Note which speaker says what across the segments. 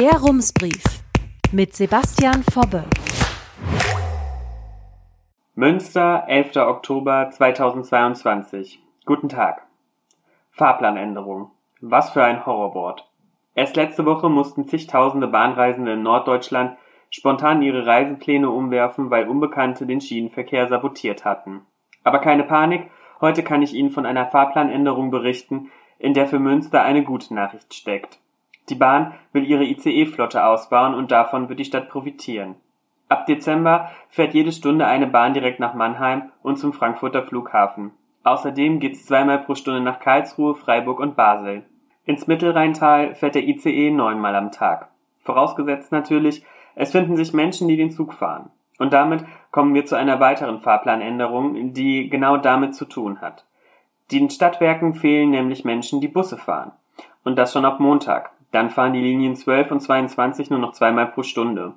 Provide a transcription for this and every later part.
Speaker 1: Der Rumsbrief mit Sebastian Fobbe.
Speaker 2: Münster, 11. Oktober 2022. Guten Tag. Fahrplanänderung. Was für ein Horrorwort. Erst letzte Woche mussten zigtausende Bahnreisende in Norddeutschland spontan ihre Reisepläne umwerfen, weil Unbekannte den Schienenverkehr sabotiert hatten. Aber keine Panik, heute kann ich Ihnen von einer Fahrplanänderung berichten, in der für Münster eine gute Nachricht steckt. Die Bahn will ihre ICE-Flotte ausbauen und davon wird die Stadt profitieren. Ab Dezember fährt jede Stunde eine Bahn direkt nach Mannheim und zum Frankfurter Flughafen. Außerdem geht's zweimal pro Stunde nach Karlsruhe, Freiburg und Basel. Ins Mittelrheintal fährt der ICE neunmal am Tag. Vorausgesetzt natürlich, es finden sich Menschen, die den Zug fahren. Und damit kommen wir zu einer weiteren Fahrplanänderung, die genau damit zu tun hat. Den Stadtwerken fehlen nämlich Menschen, die Busse fahren. Und das schon ab Montag. Dann fahren die Linien 12 und 22 nur noch zweimal pro Stunde.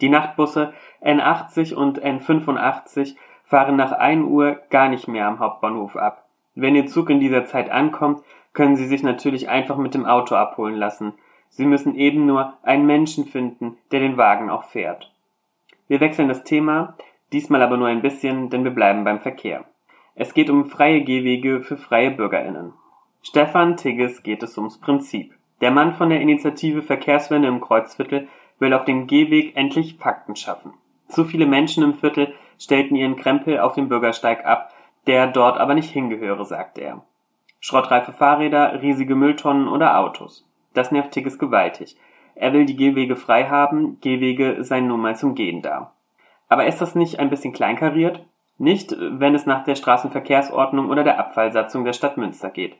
Speaker 2: Die Nachtbusse N80 und N85 fahren nach 1 Uhr gar nicht mehr am Hauptbahnhof ab. Wenn Ihr Zug in dieser Zeit ankommt, können Sie sich natürlich einfach mit dem Auto abholen lassen. Sie müssen eben nur einen Menschen finden, der den Wagen auch fährt. Wir wechseln das Thema, diesmal aber nur ein bisschen, denn wir bleiben beim Verkehr. Es geht um freie Gehwege für freie BürgerInnen. Stefan Tigges geht es ums Prinzip. Der Mann von der Initiative Verkehrswende im Kreuzviertel will auf dem Gehweg endlich Fakten schaffen. Zu viele Menschen im Viertel stellten ihren Krempel auf dem Bürgersteig ab, der dort aber nicht hingehöre, sagt er. Schrottreife Fahrräder, riesige Mülltonnen oder Autos. Das nervt Tigges gewaltig. Er will die Gehwege frei haben, Gehwege seien nun mal zum Gehen da. Aber ist das nicht ein bisschen kleinkariert? Nicht, wenn es nach der Straßenverkehrsordnung oder der Abfallsatzung der Stadt Münster geht.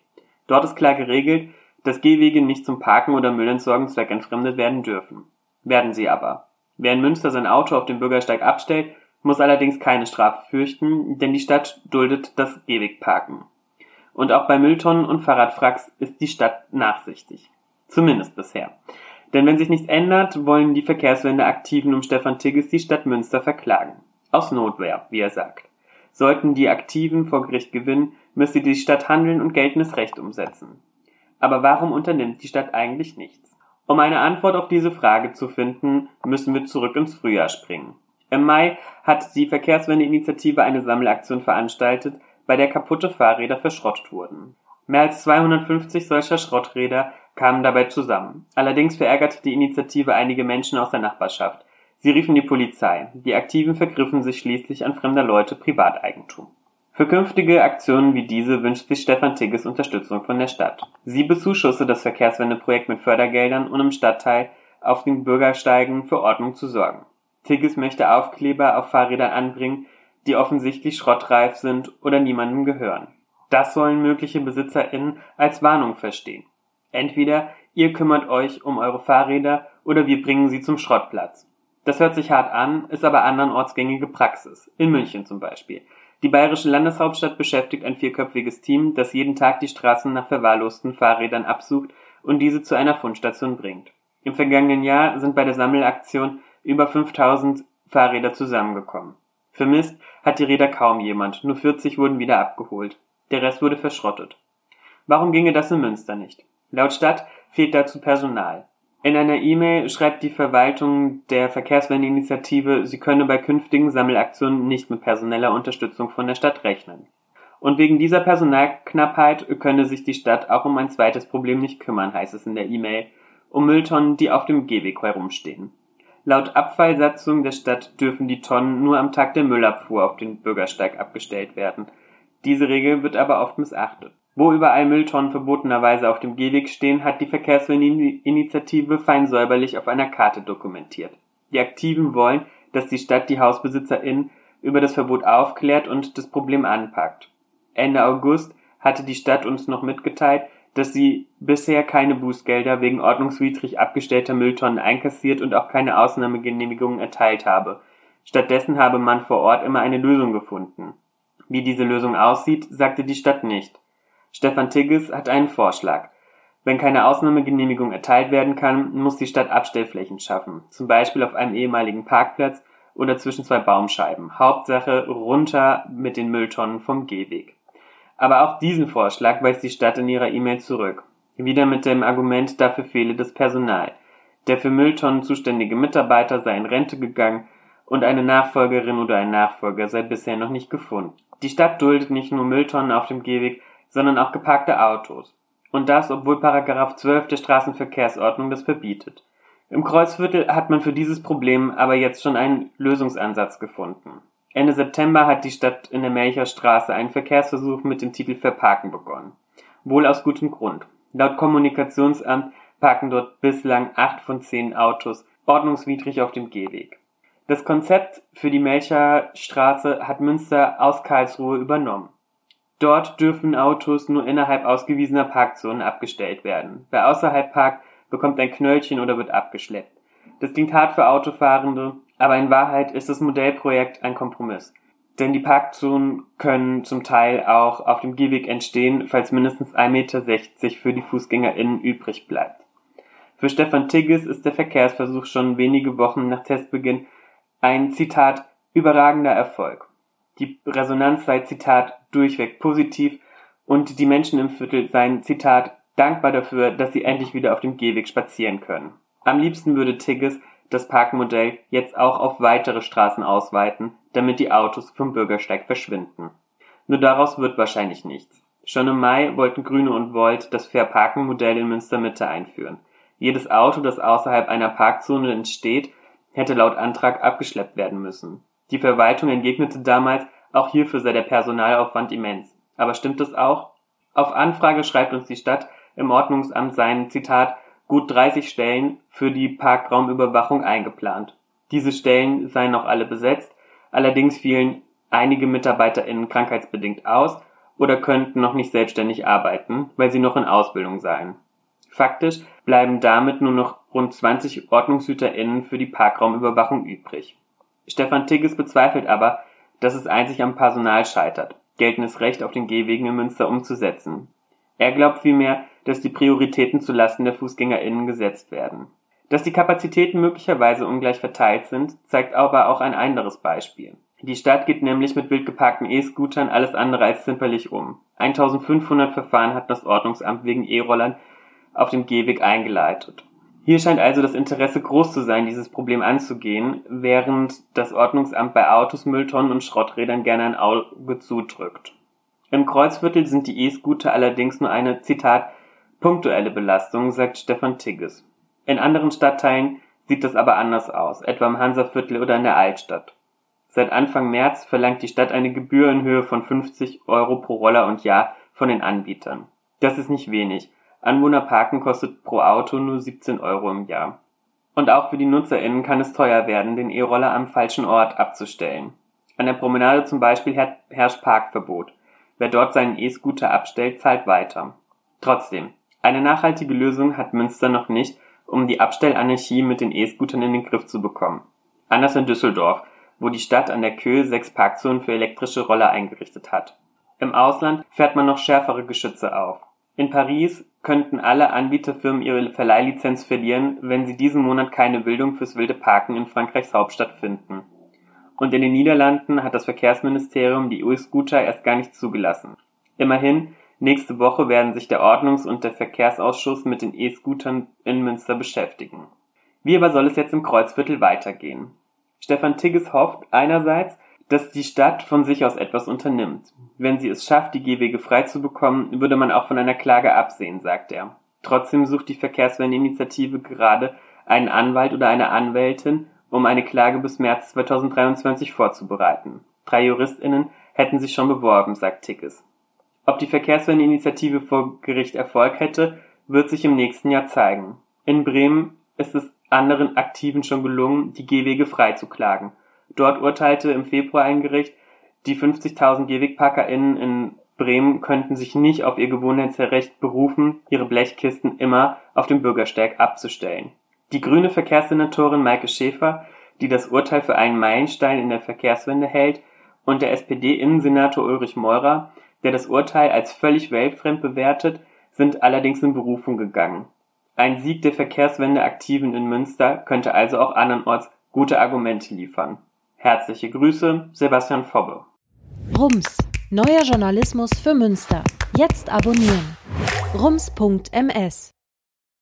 Speaker 2: Dort ist klar geregelt, dass Gehwege nicht zum Parken oder Müllentsorgung zweckentfremdet werden dürfen. Werden sie aber. Wer in Münster sein Auto auf dem Bürgersteig abstellt, muss allerdings keine Strafe fürchten, denn die Stadt duldet das Gehwegparken. Und auch bei Mülltonnen und Fahrradfracks ist die Stadt nachsichtig. Zumindest bisher. Denn wenn sich nichts ändert, wollen die Verkehrswende-Aktiven um Stefan Tigges die Stadt Münster verklagen. Aus Notwehr, wie er sagt. Sollten die Aktiven vor Gericht gewinnen, müsste die Stadt handeln und geltendes Recht umsetzen. Aber warum unternimmt die Stadt eigentlich nichts? Um eine Antwort auf diese Frage zu finden, müssen wir zurück ins Frühjahr springen. Im Mai hat die Verkehrswende-Initiative eine Sammelaktion veranstaltet, bei der kaputte Fahrräder verschrottet wurden. Mehr als 250 solcher Schrotträder kamen dabei zusammen. Allerdings verärgerte die Initiative einige Menschen aus der Nachbarschaft. Sie riefen die Polizei. Die Aktiven vergriffen sich schließlich an fremder Leute Privateigentum. Für künftige Aktionen wie diese wünscht sich Stefan Tigges Unterstützung von der Stadt. Sie bezuschusse das Verkehrswendeprojekt mit Fördergeldern, um im Stadtteil auf den Bürgersteigen für Ordnung zu sorgen. Tigges möchte Aufkleber auf Fahrrädern anbringen, die offensichtlich schrottreif sind oder niemandem gehören. Das sollen mögliche BesitzerInnen als Warnung verstehen. Entweder ihr kümmert euch um eure Fahrräder oder wir bringen sie zum Schrottplatz. Das hört sich hart an, ist aber andernorts gängige Praxis. In München zum Beispiel. Die bayerische Landeshauptstadt beschäftigt ein vierköpfiges Team, das jeden Tag die Straßen nach verwahrlosten Fahrrädern absucht und diese zu einer Fundstation bringt. Im vergangenen Jahr sind bei der Sammelaktion über 5000 Fahrräder zusammengekommen. Vermisst hat die Räder kaum jemand, nur 40 wurden wieder abgeholt. Der Rest wurde verschrottet. Warum ginge das in Münster nicht? Laut Stadt fehlt dazu Personal. In einer E-Mail schreibt die Verwaltung der Verkehrswendeinitiative, sie könne bei künftigen Sammelaktionen nicht mit personeller Unterstützung von der Stadt rechnen. Und wegen dieser Personalknappheit könne sich die Stadt auch um ein zweites Problem nicht kümmern, heißt es in der E-Mail, um Mülltonnen, die auf dem Gehweg herumstehen. Laut Abfallsatzung der Stadt dürfen die Tonnen nur am Tag der Müllabfuhr auf den Bürgersteig abgestellt werden. Diese Regel wird aber oft missachtet. Wo überall Mülltonnen verbotenerweise auf dem Gehweg stehen, hat die Verkehrswende-Initiative fein säuberlich auf einer Karte dokumentiert. Die Aktiven wollen, dass die Stadt die HausbesitzerInnen über das Verbot aufklärt und das Problem anpackt. Ende August hatte die Stadt uns noch mitgeteilt, dass sie bisher keine Bußgelder wegen ordnungswidrig abgestellter Mülltonnen einkassiert und auch keine Ausnahmegenehmigungen erteilt habe. Stattdessen habe man vor Ort immer eine Lösung gefunden. Wie diese Lösung aussieht, sagte die Stadt nicht. Stefan Tigges hat einen Vorschlag. Wenn keine Ausnahmegenehmigung erteilt werden kann, muss die Stadt Abstellflächen schaffen, zum Beispiel auf einem ehemaligen Parkplatz oder zwischen zwei Baumscheiben. Hauptsache runter mit den Mülltonnen vom Gehweg. Aber auch diesen Vorschlag weist die Stadt in ihrer E-Mail zurück. Wieder mit dem Argument, dafür fehle das Personal. Der für Mülltonnen zuständige Mitarbeiter sei in Rente gegangen und eine Nachfolgerin oder ein Nachfolger sei bisher noch nicht gefunden. Die Stadt duldet nicht nur Mülltonnen auf dem Gehweg, sondern auch geparkte Autos. Und das, obwohl Paragraph 12 der Straßenverkehrsordnung das verbietet. Im Kreuzviertel hat man für dieses Problem aber jetzt schon einen Lösungsansatz gefunden. Ende September hat die Stadt in der Melcher Straße einen Verkehrsversuch mit dem Titel Verparken begonnen. Wohl aus gutem Grund. Laut Kommunikationsamt parken dort bislang acht von zehn Autos ordnungswidrig auf dem Gehweg. Das Konzept für die Melcher Straße hat Münster aus Karlsruhe übernommen. Dort dürfen Autos nur innerhalb ausgewiesener Parkzonen abgestellt werden. Wer außerhalb parkt, bekommt ein Knöllchen oder wird abgeschleppt. Das klingt hart für Autofahrende, aber in Wahrheit ist das Modellprojekt ein Kompromiss. Denn die Parkzonen können zum Teil auch auf dem Gehweg entstehen, falls mindestens 1,60 Meter für die FußgängerInnen übrig bleibt. Für Stefan Tigges ist der Verkehrsversuch schon wenige Wochen nach Testbeginn ein Zitat überragender Erfolg. Die Resonanz sei Zitat durchweg positiv und die Menschen im Viertel seien Zitat dankbar dafür, dass sie endlich wieder auf dem Gehweg spazieren können. Am liebsten würde Tigges das Parkmodell jetzt auch auf weitere Straßen ausweiten, damit die Autos vom Bürgersteig verschwinden. Nur daraus wird wahrscheinlich nichts. Schon im Mai wollten Grüne und Volt das Fair-Parken-Modell in Münstermitte einführen. Jedes Auto, das außerhalb einer Parkzone entsteht, hätte laut Antrag abgeschleppt werden müssen. Die Verwaltung entgegnete damals, auch hierfür sei der Personalaufwand immens. Aber stimmt es auch? Auf Anfrage schreibt uns die Stadt, im Ordnungsamt seien, Zitat, gut 30 Stellen für die Parkraumüberwachung eingeplant. Diese Stellen seien noch alle besetzt, allerdings fielen einige MitarbeiterInnen krankheitsbedingt aus oder könnten noch nicht selbstständig arbeiten, weil sie noch in Ausbildung seien. Faktisch bleiben damit nur noch rund 20 OrdnungshüterInnen für die Parkraumüberwachung übrig. Stefan Tigges bezweifelt aber, dass es einzig am Personal scheitert, geltendes Recht auf den Gehwegen in Münster umzusetzen. Er glaubt vielmehr, dass die Prioritäten zulasten der FußgängerInnen gesetzt werden. Dass die Kapazitäten möglicherweise ungleich verteilt sind, zeigt aber auch ein anderes Beispiel. Die Stadt geht nämlich mit wild geparkten E-Scootern alles andere als zimperlich um. 1500 Verfahren hat das Ordnungsamt wegen E-Rollern auf dem Gehweg eingeleitet. Hier scheint also das Interesse groß zu sein, dieses Problem anzugehen, während das Ordnungsamt bei Autos, Mülltonnen und Schrotträdern gerne ein Auge zudrückt. Im Kreuzviertel sind die E-Scooter allerdings nur eine, Zitat, punktuelle Belastung, sagt Stefan Tigges. In anderen Stadtteilen sieht das aber anders aus, etwa im Hansaviertel oder in der Altstadt. Seit Anfang März verlangt die Stadt eine Gebühr in Höhe von 50 Euro pro Roller und Jahr von den Anbietern. Das ist nicht wenig. Anwohnerparken kostet pro Auto nur 17 Euro im Jahr. Und auch für die NutzerInnen kann es teuer werden, den E-Roller am falschen Ort abzustellen. An der Promenade zum Beispiel herrscht Parkverbot. Wer dort seinen E-Scooter abstellt, zahlt weiter. Trotzdem, eine nachhaltige Lösung hat Münster noch nicht, um die Abstellanarchie mit den E-Scootern in den Griff zu bekommen. Anders in Düsseldorf, wo die Stadt an der Köhe sechs Parkzonen für elektrische Roller eingerichtet hat. Im Ausland fährt man noch schärfere Geschütze auf. In Paris könnten alle Anbieterfirmen ihre Verleihlizenz verlieren, wenn sie diesen Monat keine Bildung fürs wilde Parken in Frankreichs Hauptstadt finden und in den Niederlanden hat das Verkehrsministerium die E-Scooter erst gar nicht zugelassen. Immerhin, nächste Woche werden sich der Ordnungs- und der Verkehrsausschuss mit den E-Scootern in Münster beschäftigen. Wie aber soll es jetzt im Kreuzviertel weitergehen? Stefan Tigges hofft einerseits, dass die Stadt von sich aus etwas unternimmt. Wenn sie es schafft, die Gehwege frei zu bekommen, würde man auch von einer Klage absehen, sagt er. Trotzdem sucht die Verkehrswende-Initiative gerade einen Anwalt oder eine Anwältin, um eine Klage bis März 2023 vorzubereiten. Drei JuristInnen hätten sich schon beworben, sagt Tickes. Ob die Verkehrswende-Initiative vor Gericht Erfolg hätte, wird sich im nächsten Jahr zeigen. In Bremen ist es anderen Aktiven schon gelungen, die Gehwege freizuklagen. Dort urteilte im Februar ein Gericht, die 50.000 GehwegparkerInnen in Bremen könnten sich nicht auf ihr Gewohnheitsrecht berufen, ihre Blechkisten immer auf dem Bürgersteig abzustellen. Die grüne Verkehrssenatorin Maike Schäfer, die das Urteil für einen Meilenstein in der Verkehrswende hält, und der SPD-Innensenator Ulrich Meurer, der das Urteil als völlig weltfremd bewertet, sind allerdings in Berufung gegangen. Ein Sieg der Verkehrswende-Aktiven in Münster könnte also auch andernorts gute Argumente liefern. Herzliche Grüße, Sebastian Fobbe.
Speaker 1: Rums, neuer Journalismus für Münster. Jetzt abonnieren. rums.ms